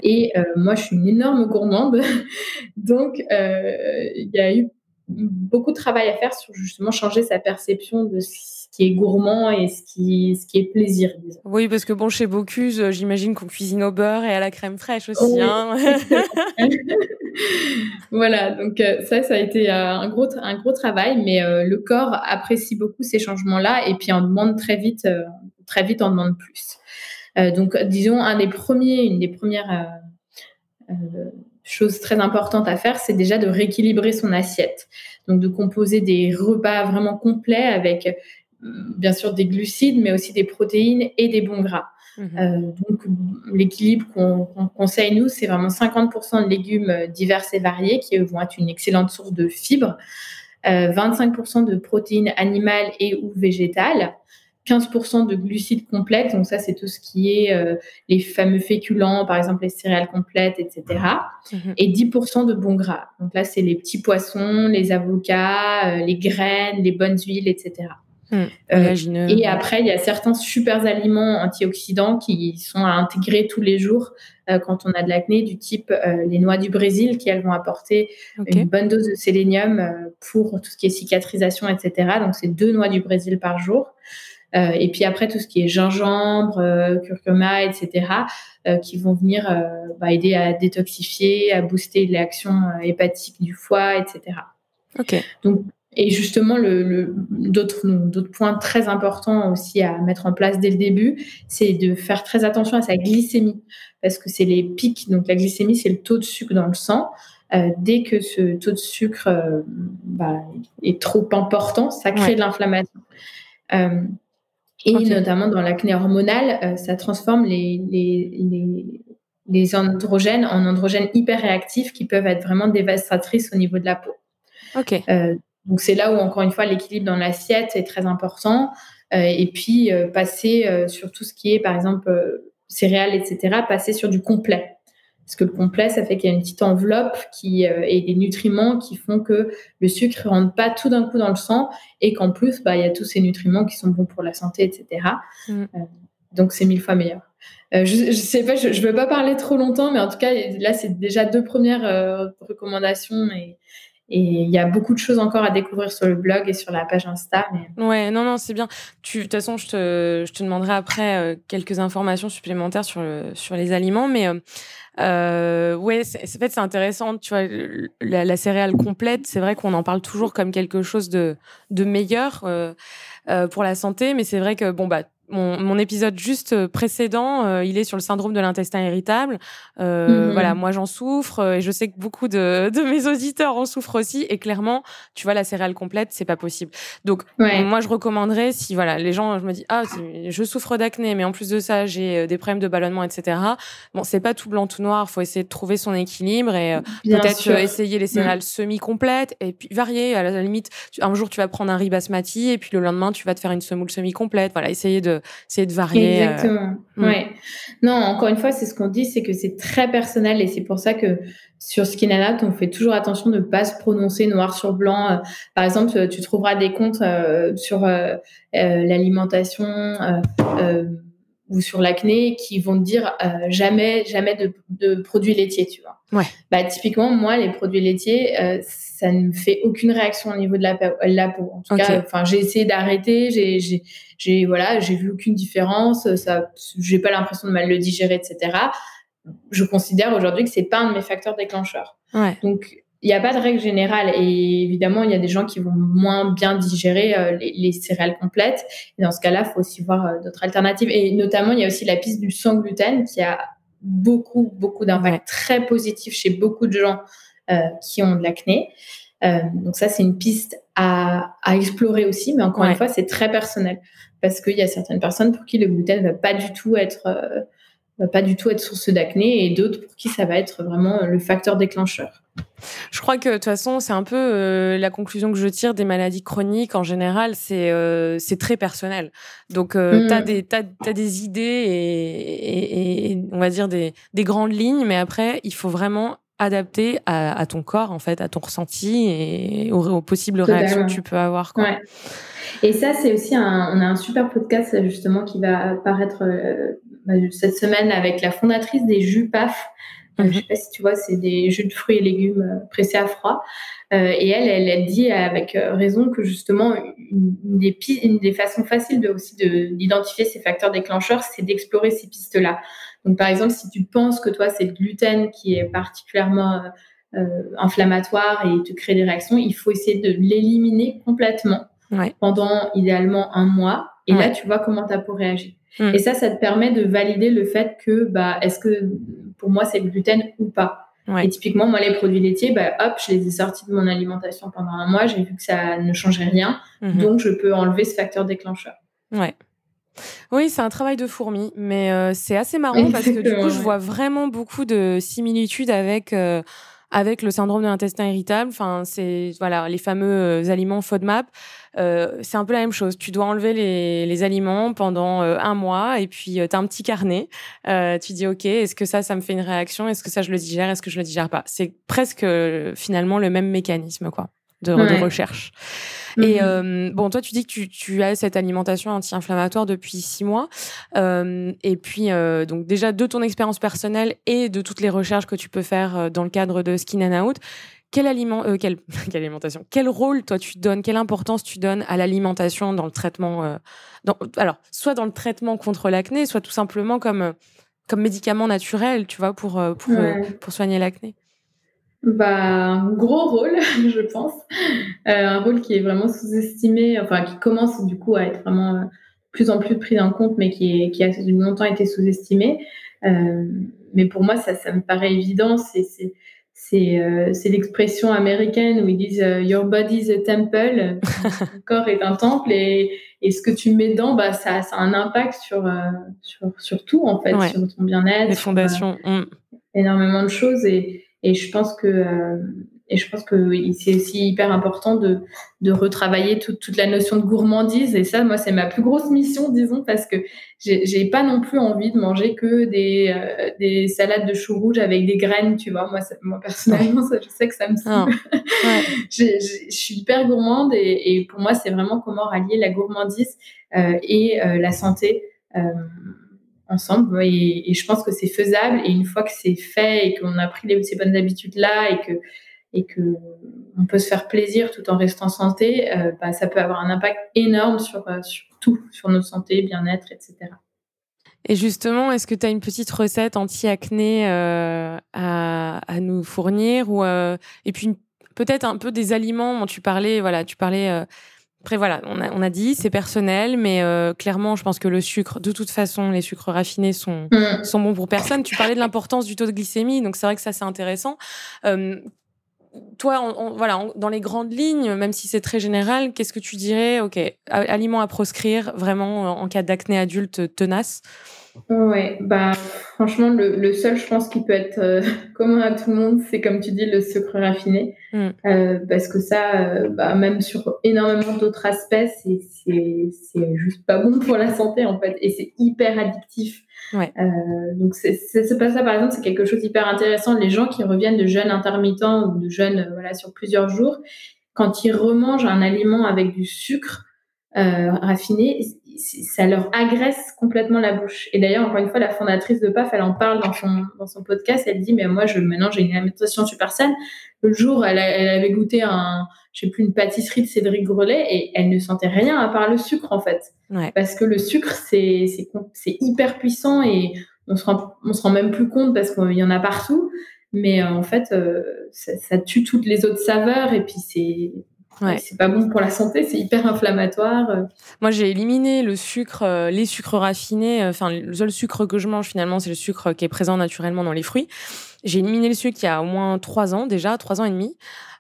Et moi, je suis une énorme gourmande. Donc, il y a eu beaucoup de travail à faire sur justement changer sa perception de ce qui est gourmand et ce qui, ce qui est plaisir. Oui, parce que bon, chez Bocuse, euh, j'imagine qu'on cuisine au beurre et à la crème fraîche aussi. Hein. voilà, donc euh, ça, ça a été euh, un gros, un gros travail, mais le corps apprécie beaucoup ces changements-là et puis on demande très vite, très vite, on demande plus. Donc, disons, un des premiers, une des premières chose très importante à faire, c'est déjà de rééquilibrer son assiette. Donc de composer des repas vraiment complets avec bien sûr des glucides, mais aussi des protéines et des bons gras. Mhm. Euh, donc, l'équilibre qu'on conseille, nous, c'est vraiment 50% de légumes divers et variés qui vont être une excellente source de fibres, 25% euh, de protéines animales et ou végétales, 15% de glucides complètes, donc ça c'est tout ce qui est euh, les fameux féculents, par exemple les céréales complètes, etc. Et 10% mhm. de bons gras. Donc là c'est les petits poissons, les avocats, les graines, les bonnes huiles, etc. Hmm. Euh, et après, il y a certains super aliments antioxydants qui sont à intégrer tous les jours euh, quand on a de l'acné, du type euh, les noix du Brésil, qui elles vont apporter une bonne dose de sélénium pour tout ce qui est cicatrisation, etc. Donc, c'est deux noix du Brésil par jour. Et puis après, tout ce qui est gingembre, curcuma, etc., qui vont venir bah, aider à détoxifier, à booster l'action hépatique du foie, etc. Ok. Donc, et justement, le, d'autres, d'autres points très importants aussi à mettre en place dès le début, c'est de faire très attention à sa glycémie, parce que c'est les pics. Donc la glycémie, c'est le taux de sucre dans le sang. Euh, dès que ce taux de sucre euh, bah, est trop important, ça crée de l'inflammation. Euh, et notamment dans l'acné hormonal, ça transforme les, les, les, les, androgènes en androgènes hyper réactifs qui peuvent être vraiment dévastatrices au niveau de la peau. Ok. Donc c'est là où encore une fois l'équilibre dans l'assiette est très important. Euh, et puis euh, passer euh, sur tout ce qui est par exemple céréales, etc. Passer sur du complet. Parce que le complet, ça fait qu'il y a une petite enveloppe qui et des nutriments qui font que le sucre ne rentre pas tout d'un coup dans le sang et qu'en plus, bah, il y a tous ces nutriments qui sont bons pour la santé, etc. Mm. donc c'est mille fois meilleur. je, ne sais pas, je, ne veux pas parler trop longtemps, mais en tout cas là c'est déjà deux premières recommandations et, et il y a beaucoup de choses encore à découvrir sur le blog et sur la page Insta. Mais... Ouais, non, non, c'est bien. De toute façon, je te, je te demanderai après euh, quelques informations supplémentaires sur, le, sur les aliments. Mais euh, euh ouais, en fait, c'est intéressant. Tu vois, la, la céréale complète, c'est vrai qu'on en parle toujours comme quelque chose de, de meilleur euh, euh pour la santé. Mais c'est vrai que, bon, bah, mon, mon, épisode juste euh, précédent, euh, il est sur le syndrome de l'intestin irritable. Euh, mhm. Voilà, moi j'en souffre et je sais que beaucoup de, de, mes auditeurs en souffrent aussi. Et clairement, tu vois, la céréale complète, c'est pas possible. Donc, moi je recommanderais si voilà, les gens, je me dis ah, je souffre d'acné, mais en plus de ça, j'ai des problèmes de ballonnement, etc. Bon, c'est pas tout blanc tout noir. Faut essayer de trouver son équilibre et peut-être essayer les céréales semi-complètes et puis varier. À la limite, un jour tu vas prendre un riz basmati et puis le lendemain tu vas te faire une semoule semi-complète. Voilà, essayer de c'est de varier. Euh, Exactement. Ouais. Non, encore une fois, c'est ce qu'on dit, c'est que c'est très personnel et c'est pour ça que sur Skinanat, on fait toujours attention de ne pas se prononcer noir sur blanc. Euh, par exemple, tu trouveras des comptes euh, sur l'alimentation ou sur l'acné qui vont te dire jamais, jamais de, de, produits laitiers, tu vois. Ouais. Bah, typiquement, moi, les produits laitiers, ça ne me fait aucune réaction au niveau de la, la peau. En tout cas, enfin, j'ai essayé d'arrêter, j'ai, j'ai, voilà, j'ai vu aucune différence, ça, j'ai pas l'impression de mal le digérer, etc. Je considère aujourd'hui que c'est pas un de mes facteurs déclencheurs. Donc, il n'y a pas de règle générale et évidemment, il y a des gens qui vont moins bien digérer euh, les, céréales complètes. Et dans ce cas-là, il faut aussi voir euh, d'autres alternatives. Et notamment, il y a aussi la piste du sans gluten qui a beaucoup, beaucoup d'impact très positif chez beaucoup de gens euh, qui ont de l'acné. Donc ça, c'est une piste à, à, explorer aussi, mais encore une fois, c'est très personnel parce qu'il y a certaines personnes pour qui le gluten va pas du tout être va pas du tout être source d'acné et d'autres pour qui ça va être vraiment le facteur déclencheur. Je crois que de toute façon, c'est un peu la conclusion que je tire des maladies chroniques en général, c'est c'est très personnel. Donc, tu as, mm. des, as, des idées et, et, on va dire des, des grandes lignes, mais après, il faut vraiment adapté à, ton corps, en fait, à ton ressenti et aux, possibles réactions que tu peux avoir. Quoi. Et ça, c'est aussi un, on a un super podcast justement qui va apparaître euh, bah, cette semaine avec la fondatrice des jus PAF. Euh, je mhm. sais pas si tu vois, c'est des jus de fruits et légumes euh, pressés à froid. et elle, elle, elle, dit avec raison que justement, une, des, une des façons faciles de, aussi d'identifier ces facteurs déclencheurs, c'est d'explorer ces pistes-là. Donc, par exemple, si tu penses que toi, c'est le gluten qui est particulièrement euh, inflammatoire et te crée des réactions, il faut essayer de l'éliminer complètement pendant idéalement un mois. Et là, tu vois comment ta peau réagit. Mm. Et ça, ça te permet de valider le fait que, bah, est-ce que pour moi, c'est le gluten ou pas Et typiquement, moi, les produits laitiers, bah, hop, je les ai sortis de mon alimentation pendant un mois. J'ai vu que ça ne changeait rien. Mhm. Donc, je peux enlever ce facteur déclencheur. Ouais. Oui, c'est un travail de fourmi, mais euh, c'est assez marrant parce que du coup, je vois vraiment beaucoup de similitudes avec euh, avec le syndrome de l'intestin irritable. Enfin, c'est voilà les fameux euh, aliments FODMAP. Euh, c'est un peu la même chose. Tu dois enlever les, les aliments pendant euh, un mois et puis tu as un petit carnet. tu dis ok, est-ce que ça, ça me fait une réaction? Est-ce que ça, je le digère? Est-ce que je le digère pas? C'est presque finalement le même mécanisme quoi de, de recherche. Et mmh euh, bon, toi, tu dis que tu, tu as cette alimentation anti-inflammatoire depuis six mois. Euh, et puis, euh, donc déjà, de ton expérience personnelle et de toutes les recherches que tu peux faire dans le cadre de Skin and Out, quel aliment, quelle, quelle, alimentation, quel rôle toi tu donnes, quelle importance tu donnes à l'alimentation dans le traitement, dans, alors soit dans le traitement contre l'acné, soit tout simplement comme comme médicament naturel, tu vois, pour pour, pour soigner l'acné? Bah, un gros rôle, je pense. Euh, un rôle qui est vraiment sous-estimé, enfin qui commence du coup à être vraiment de euh, plus en plus pris en compte, mais qui, est, qui a longtemps été sous-estimé. Euh, mais pour moi, ça, ça me paraît évident. C'est, c'est, c'est, euh, c'est l'expression américaine où ils disent euh, Your body is a temple, ton corps est un temple, et, et ce que tu mets dedans, bah, ça, ça a un impact sur, sur, sur tout, en fait, sur ton bien-être. Les fondations. Mm. Énormément de choses. Et, et je pense que euh, et je pense que c'est aussi hyper important de, de retravailler toute, toute la notion de gourmandise. Et ça, moi, c'est ma plus grosse mission, disons, parce que j'ai pas non plus envie de manger que des, euh, des salades de choux rouges avec des graines, tu vois. Moi, moi personnellement, ça, je sais que ça me saoule. je suis hyper gourmande et, et pour moi, c'est vraiment comment rallier la gourmandise euh, et la santé ensemble. Et, je pense que c'est faisable. Et une fois que c'est fait et qu'on a pris ces bonnes habitudes-là et que, et que on peut se faire plaisir tout en restant santé, euh, bah, ça peut avoir un impact énorme sur, euh, sur tout, sur notre santé, bien-être, etc. Et justement, est-ce que tu as une petite recette anti-acné euh, à, à, nous fournir ou et puis peut-être un peu des aliments dont tu parlais, voilà, tu parlais après, voilà, on a, on a dit, c'est personnel, mais euh, clairement, je pense que le sucre, de toute façon, les sucres raffinés sont, mm. sont bons pour personne. Tu parlais de l'importance du taux de glycémie, donc c'est vrai que ça, c'est intéressant. Euh, toi, voilà, dans les grandes lignes, même si c'est très général, qu'est-ce que tu dirais Ok, aliments à proscrire vraiment en cas d'acné adulte tenace? Ouais, bah franchement, le, seul, je pense, qui peut être euh, commun à tout le monde, c'est comme tu dis, le sucre raffiné. Mm. Euh, parce que ça, euh, bah, même sur énormément d'autres aspects, c'est juste pas bon pour la santé, en fait. Et c'est hyper addictif. Ouais. donc, c'est pas ça, par exemple, c'est quelque chose d'hyper intéressant. Les gens qui reviennent de jeûne intermittent ou de jeûne voilà, sur plusieurs jours, quand ils remangent un aliment avec du sucre, raffiné, ça leur agresse complètement la bouche. Et d'ailleurs, encore une fois, la fondatrice de PAF, elle en parle dans son, dans son podcast. Elle dit, mais moi, je, maintenant, j'ai une alimentation super saine. Le jour, elle, elle avait goûté un, je sais plus, une pâtisserie de Cédric Grelet et elle ne sentait rien à part le sucre, en fait. Parce que le sucre, c'est, c'est, hyper puissant et on se rend, on se rend même plus compte parce qu'il y en a partout. Mais euh, en fait, euh, ça, ça, tue toutes les autres saveurs et puis c'est, Ouais. C'est pas bon pour la santé, c'est hyper inflammatoire. Moi, j'ai éliminé le sucre, euh, les sucres raffinés. Euh, enfin, le seul sucre que je mange finalement, c'est le sucre qui est présent naturellement dans les fruits. J'ai éliminé le sucre il y a au moins trois ans déjà, trois ans et demi.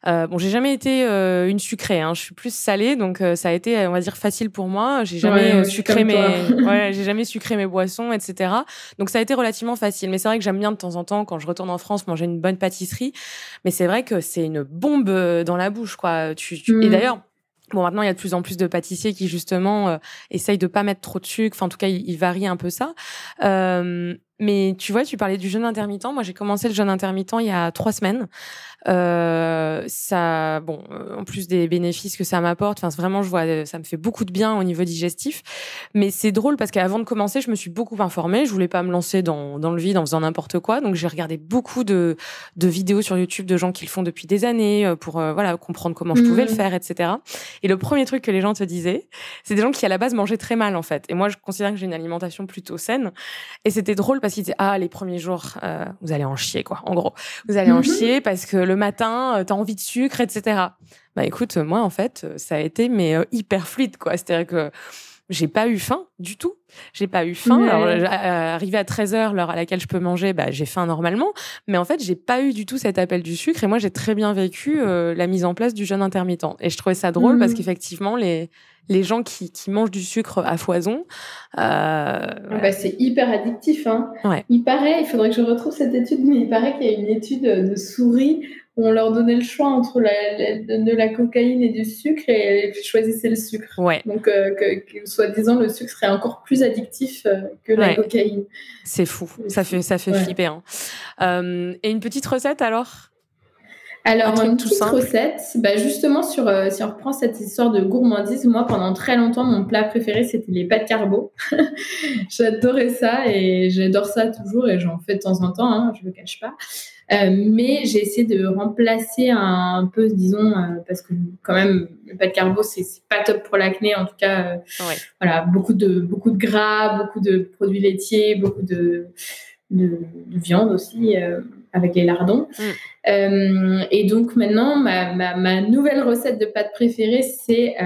Euh, bon, j'ai jamais été euh, une sucrée. Hein. Je suis plus salée, donc euh, ça a été, on va dire, facile pour moi. J'ai jamais sucré mes, ouais, j'ai jamais sucré mes boissons, etc. Donc ça a été relativement facile. Mais c'est vrai que j'aime bien de temps en temps, quand je retourne en France, manger une bonne pâtisserie. Mais c'est vrai que c'est une bombe dans la bouche, quoi. Tu, tu... Et mmh. d'ailleurs, Bon, maintenant, il y a de plus en plus de pâtissiers qui, justement, euh, essayent de pas mettre trop de sucre. Enfin, en tout cas, ils, varient un peu ça. Euh, mais tu vois, tu parlais du jeûne intermittent. Moi, j'ai commencé le jeûne intermittent il y a trois semaines. Euh, ça, bon, en plus des bénéfices que ça m'apporte, enfin, vraiment, je vois, ça me fait beaucoup de bien au niveau digestif. Mais c'est drôle parce qu'avant de commencer, je me suis beaucoup informée. Je voulais pas me lancer dans, dans le vide en faisant n'importe quoi. Donc, j'ai regardé beaucoup de, de vidéos sur YouTube de gens qui le font depuis des années pour, voilà, comprendre comment je pouvais le mmh. faire, etc. Et le premier truc que les gens te disaient, c'est des gens qui à la base mangeaient très mal, en fait. Et moi, je considère que j'ai une alimentation plutôt saine. Et c'était drôle parce qu'ils disaient ah les premiers jours euh, vous allez en chier quoi en gros vous allez en mhm. chier parce que le matin euh, t'as envie de sucre etc bah écoute moi en fait ça a été mais euh, hyper fluide quoi c'est à dire que j'ai pas eu faim du tout. J'ai pas eu faim. Alors, arrivé à 13h, l'heure à laquelle je peux manger, bah, j'ai faim normalement. Mais en fait, j'ai pas eu du tout cet appel du sucre. Et moi, j'ai très bien vécu euh, la mise en place du jeûne intermittent. Et je trouvais ça drôle parce mmh. qu'effectivement, les, les gens qui, qui, mangent du sucre à foison. Euh, ah bah, c'est hyper addictif. Hein. Il paraît, il faudrait que je retrouve cette étude, mais il paraît qu'il y a une étude de souris on leur donnait le choix entre la, de la cocaïne et du sucre et elles choisissaient le sucre. Ouais. Donc, euh, que, soi-disant, le sucre serait encore plus addictif euh, que la cocaïne. C'est fou. Ça fait, ça fait flipper. Hein. Euh, et une petite recette alors? Alors, une petite recette, bah justement, sur, si on reprend cette histoire de gourmandise, moi, pendant très longtemps, mon plat préféré, c'était les pâtes carbo. J'adorais ça et j'adore ça toujours et j'en fais de temps en temps, hein, je ne le cache pas. Euh, mais j'ai essayé de remplacer un, peu, disons, euh, parce que quand même, le pas de carbo, c'est pas top pour l'acné. En tout cas, euh, voilà, beaucoup de, beaucoup de gras, beaucoup de produits laitiers, beaucoup de, de, viande aussi, avec les lardons. Mm. et donc maintenant, ma, ma, ma, nouvelle recette de pâtes préférée, c'est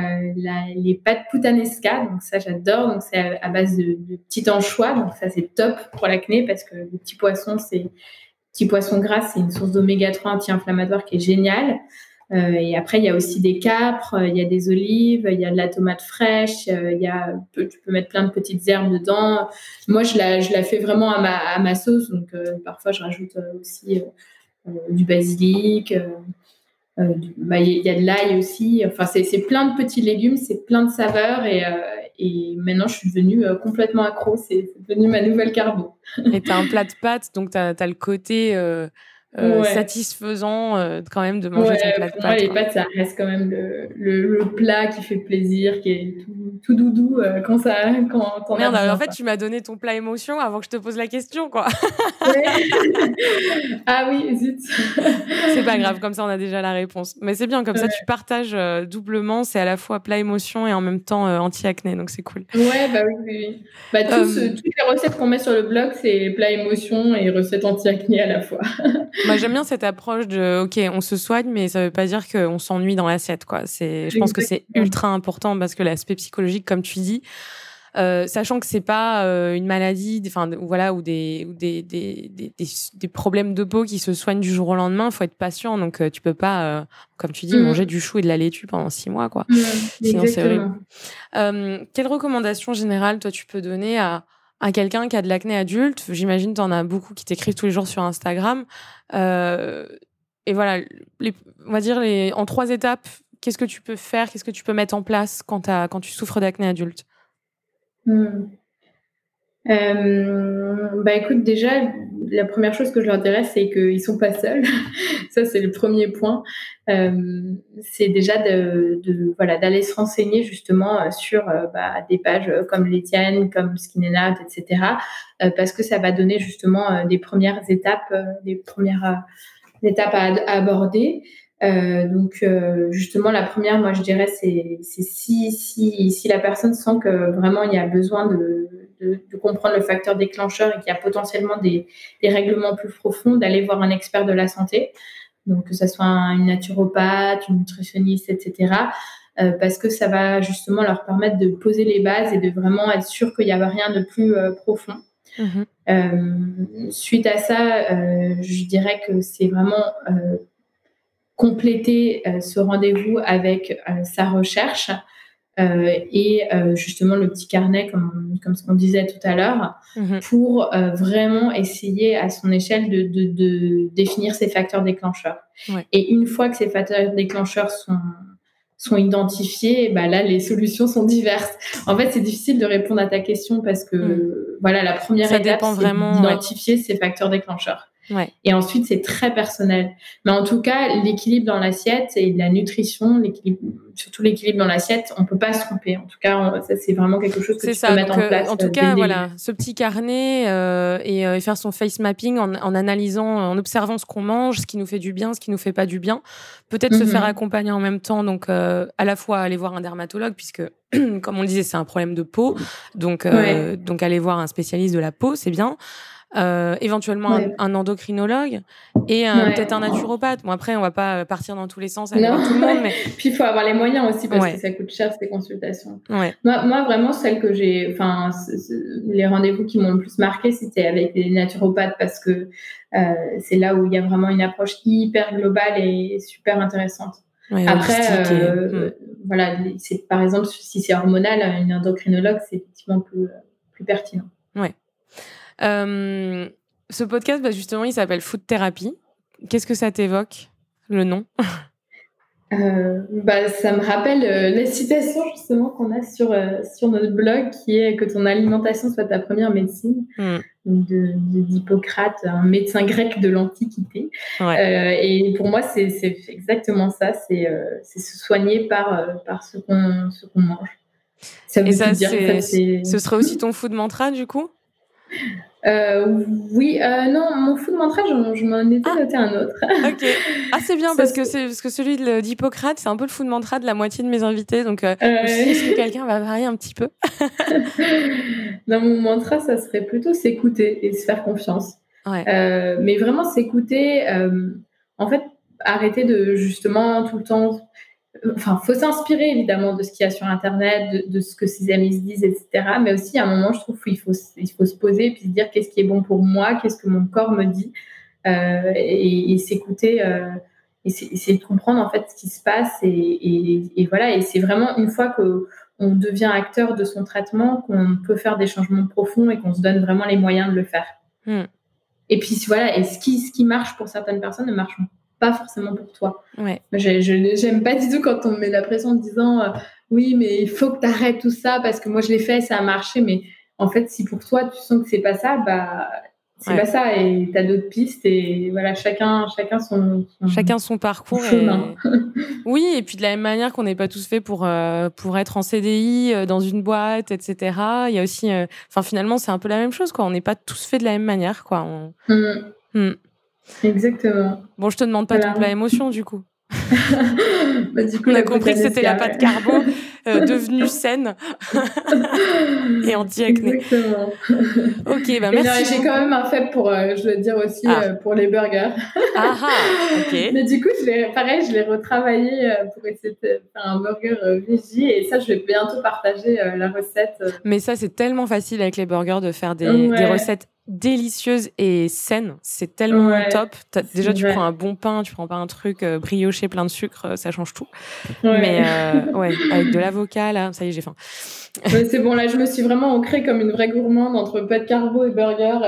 les pâtes puttanesca. Donc ça, j'adore. Donc c'est à, à, base de, de petits anchois. Donc ça, c'est top pour l'acné parce que le petit poisson, c'est petit poisson gras, c'est une source d'oméga 3 anti-inflammatoire qui est géniale. Euh, et après, il y a aussi des capres, il y a des olives, il y a de la tomate fraîche, euh, il y a, tu peux mettre plein de petites herbes dedans. Moi, je la, je la fais vraiment à ma, à ma sauce, donc euh, parfois je rajoute aussi du basilic. Bah, il y a de l'ail aussi. Enfin, c'est plein de petits légumes, c'est plein de saveurs et, et maintenant, je suis devenue euh, complètement accro. C'est devenu ma nouvelle carbo. et tu as un plat de pâtes, donc tu as, le côté euh, euh, satisfaisant euh, quand même de manger ton plat de pâtes. Moi, les pâtes, ça reste quand même le, le, plat qui fait plaisir, qui est tout, tout doudou euh, quand ça quand on Merde, en fait, tu m'as donné ton plat émotion avant que je te pose la question, quoi. ah oui, zut. c'est pas grave, comme ça, on a déjà la réponse. Mais c'est bien, comme ça, tu partages doublement. C'est à la fois plat émotion et en même temps anti-acné, donc c'est cool. Ouais, bah oui, oui. Bah, toutes les recettes qu'on met sur le blog, c'est plat émotion et recettes anti-acné à la fois. Moi, j'aime bien cette approche de, OK, on se soigne, mais ça veut pas dire qu'on s'ennuie dans l'assiette, quoi. C'est, je pense que c'est ultra important parce que l'aspect psychologique, comme tu dis, euh, sachant que c'est pas euh, une maladie, enfin voilà, ou des, ou des, des, des, des, problèmes de peau qui se soignent du jour au lendemain. Faut être patient, donc euh, tu peux pas, euh, comme tu dis, mm. manger du chou et de la laitue pendant six mois, quoi. Mm, Sinon c'est horrible. quelle recommandation générale toi tu peux donner à à quelqu'un qui a de l'acné adulte, j'imagine tu en as beaucoup qui t'écrivent tous les jours sur Instagram. Euh, et voilà, on va dire en trois étapes, qu'est-ce que tu peux faire, qu'est-ce que tu peux mettre en place quand, quand tu souffres d'acné adulte? Hmm. Euh, bah écoute, déjà, la première chose que je leur dirais, c'est qu'ils sont pas seuls. Ça, c'est le premier point. Euh, c'est déjà de, voilà d'aller se renseigner justement euh, sur euh, bah, des pages comme les tiennes, comme Skin Out, etc. parce que ça va donner justement des premières étapes, des premières étapes à, aborder. donc justement la première, moi je dirais, c'est si, si, si la personne sent que vraiment il y a besoin de, de, de comprendre le facteur déclencheur et qu'il y a potentiellement des, des règlements plus profonds, d'aller voir un expert de la santé donc que ce soit une naturopathe, une nutritionniste, etc. Euh, parce que ça va justement leur permettre de poser les bases et de vraiment être sûr qu'il n'y a rien de plus euh, profond. Mhm. Euh, suite à ça, je dirais que c'est vraiment compléter ce rendez-vous avec sa recherche euh, et euh, justement le petit carnet, comme, comme ce qu'on disait tout à l'heure, mhm. pour euh, vraiment essayer à son échelle de, de, de définir ses facteurs déclencheurs. Et une fois que ces facteurs déclencheurs sont, sont identifiés, bah là, les solutions sont diverses. En fait, c'est difficile de répondre à ta question parce que, mhm. voilà, la première étape, c'est d'identifier ces facteurs déclencheurs. Et ensuite, c'est très personnel. Mais en tout cas, l'équilibre dans l'assiette et la nutrition, surtout l'équilibre dans l'assiette, on peut pas se tromper. En tout cas, ça, c'est vraiment quelque chose que tu peux mettre en place. En tout euh, cas, voilà, ce petit carnet euh, euh, et, faire son face mapping en, analysant, en observant ce qu'on mange, ce qui nous fait du bien, ce qui nous fait pas du bien. Peut-être se faire mhm. accompagner en même temps, donc à la fois aller voir un dermatologue, puisque comme on le disait, c'est un problème de peau, donc donc aller voir un spécialiste de la peau, c'est bien. Euh, éventuellement un, endocrinologue et peut-être un naturopathe. Bon, après, on va pas partir dans tous les sens avec tout le monde. Mais... Puis il faut avoir les moyens aussi parce que ça coûte cher ces consultations. Moi, moi, vraiment, celle que j'ai, enfin, les rendez-vous qui m'ont le plus marqué, c'était avec les naturopathes parce que euh, c'est là où il y a vraiment une approche hyper globale et super intéressante. Après, euh, hmm. voilà, c'est par exemple si c'est hormonal, une endocrinologue, c'est effectivement plus, plus pertinent. Ouais. Euh, ce podcast, bah, justement, il s'appelle Food Therapy. Qu'est-ce que ça t'évoque, le nom? Euh, bah, ça me rappelle euh, la citation justement qu'on a sur, sur notre blog qui est que ton alimentation soit ta première médecine hmm. de d'Hippocrate, un médecin grec de l'Antiquité. et pour moi, c'est exactement ça, c'est se soigner par, par ce qu'on mange. Ça veut ça, dire, ce serait aussi ton food mantra du coup? Euh, oui, euh, non, mon food mantra, je, m'en étais ah. noté un autre. ok. Ah, c'est bien parce que, c'est, parce que celui d'Hippocrate, c'est un peu le food mantra de la moitié de mes invités. Donc, euh, est-ce que quelqu'un va varier un petit peu Non, mon mantra, ça serait plutôt s'écouter et se faire confiance. mais vraiment s'écouter. en fait, arrêter de justement tout le temps enfin, faut s'inspirer évidemment de ce qu'il y a sur Internet, de, ce que ses amis se disent, etc. Mais aussi, à un moment, je trouve qu'il faut, il faut se poser et puis se dire qu'est-ce qui est bon pour moi, qu'est-ce que mon corps me dit, euh, et, s'écouter, euh, essayer de comprendre en fait ce qui se passe. Et, voilà, et c'est vraiment une fois que on devient acteur de son traitement qu'on peut faire des changements profonds et qu'on se donne vraiment les moyens de le faire. Hmm. Et puis voilà, et ce qui, ce qui marche pour certaines personnes ne marche pas forcément pour toi. Ouais. Je n'aime pas du tout quand on me met la pression en disant euh, oui, mais il faut que tu arrêtes tout ça parce que moi je l'ai fait, ça a marché. Mais en fait, si pour toi tu sens que c'est pas ça, bah c'est pas ça et tu as d'autres pistes et voilà chacun chacun son, chacun son parcours oui et puis de la même manière qu'on n'est pas tous faits pour euh, pour être en CDI euh, dans une boîte etc il y a aussi enfin finalement c'est un peu la même chose quoi on n'est pas tous faits de la même manière quoi mmh. Mmh. Exactement. Bon, je te demande pas ton plat émotion du coup. bah, du coup, on a compris que c'était la pâte carbo euh, devenue saine et anti-acné. Exactement. Ok, bah merci. J'ai quand même un fait pour, euh, je dois dire aussi, ah. euh, pour les burgers. ah, ah ok. Mais du coup, je pareil, je l'ai retravaillé pour essayer de faire un burger veggie et ça, je vais bientôt partager la recette. Mais ça, c'est tellement facile avec les burgers de faire des, des recettes délicieuse et saine. C'est tellement top. Déjà, tu prends un bon pain, tu prends pas un truc euh, brioché plein de sucre, euh, ça change tout. Mais euh, ouais, avec de l'avocat, là, ça y est, j'ai faim. c'est bon, là, je me suis vraiment ancrée comme une vraie gourmande entre pâte carbo et burger.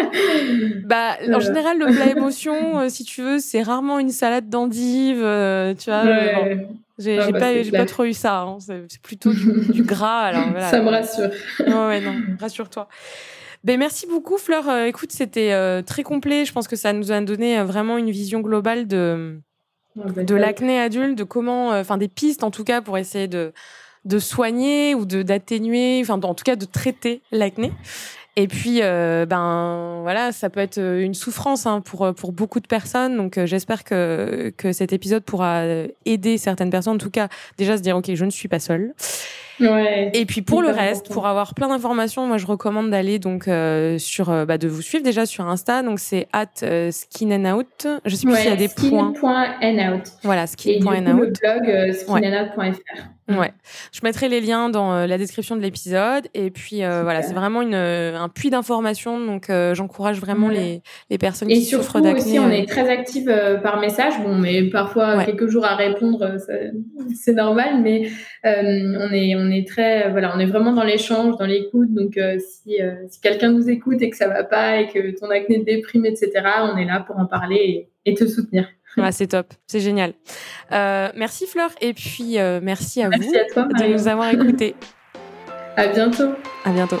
bah, en général, le plat émotion, si tu veux, c'est rarement une salade d'endive, tu vois. J'ai ah, bah, pas, pas trop eu ça. Hein. C'est plutôt du, gras. Alors, Ça me rassure. ouais, non, rassure-toi. Ben, merci beaucoup, Fleur. Euh, écoute, c'était euh, très complet. Je pense que ça nous a donné euh, vraiment une vision globale de, bah, de l'acné adulte, de comment, enfin, des pistes en tout cas pour essayer de, de soigner ou d'atténuer, enfin, en tout cas de traiter l'acné. Et puis, ben voilà, ça peut être une souffrance hein, pour pour beaucoup de personnes. Donc, j'espère que que cet épisode pourra aider certaines personnes, en tout cas, déjà se dire ok, je ne suis pas seule. Et puis pour le reste, pour avoir plein d'informations, moi je recommande d'aller donc euh, sur, euh, bah, de vous suivre déjà sur Insta. Donc c'est at euh, skin and out. Je sais plus s'il y a des points. Voilà, skin.and out. Le blog skinandout.fr. Ouais. Je mettrai les liens dans euh, la description de l'épisode. Et puis euh, voilà, c'est vraiment une, euh, un puits d'informations. Donc j'encourage vraiment les, les, personnes qui souffrent d'acné. Et aussi, on est très active par message. Bon, mais parfois quelques jours à répondre, c'est normal. Mais on est on est très voilà, on est vraiment dans l'échange, dans l'écoute. Donc si, si quelqu'un nous écoute et que ça va pas et que ton acné déprime, etc., on est là pour en parler et te soutenir c'est top, c'est génial. Euh, merci Fleur et puis euh, merci à vous de nous avoir écoutés. À bientôt. À bientôt.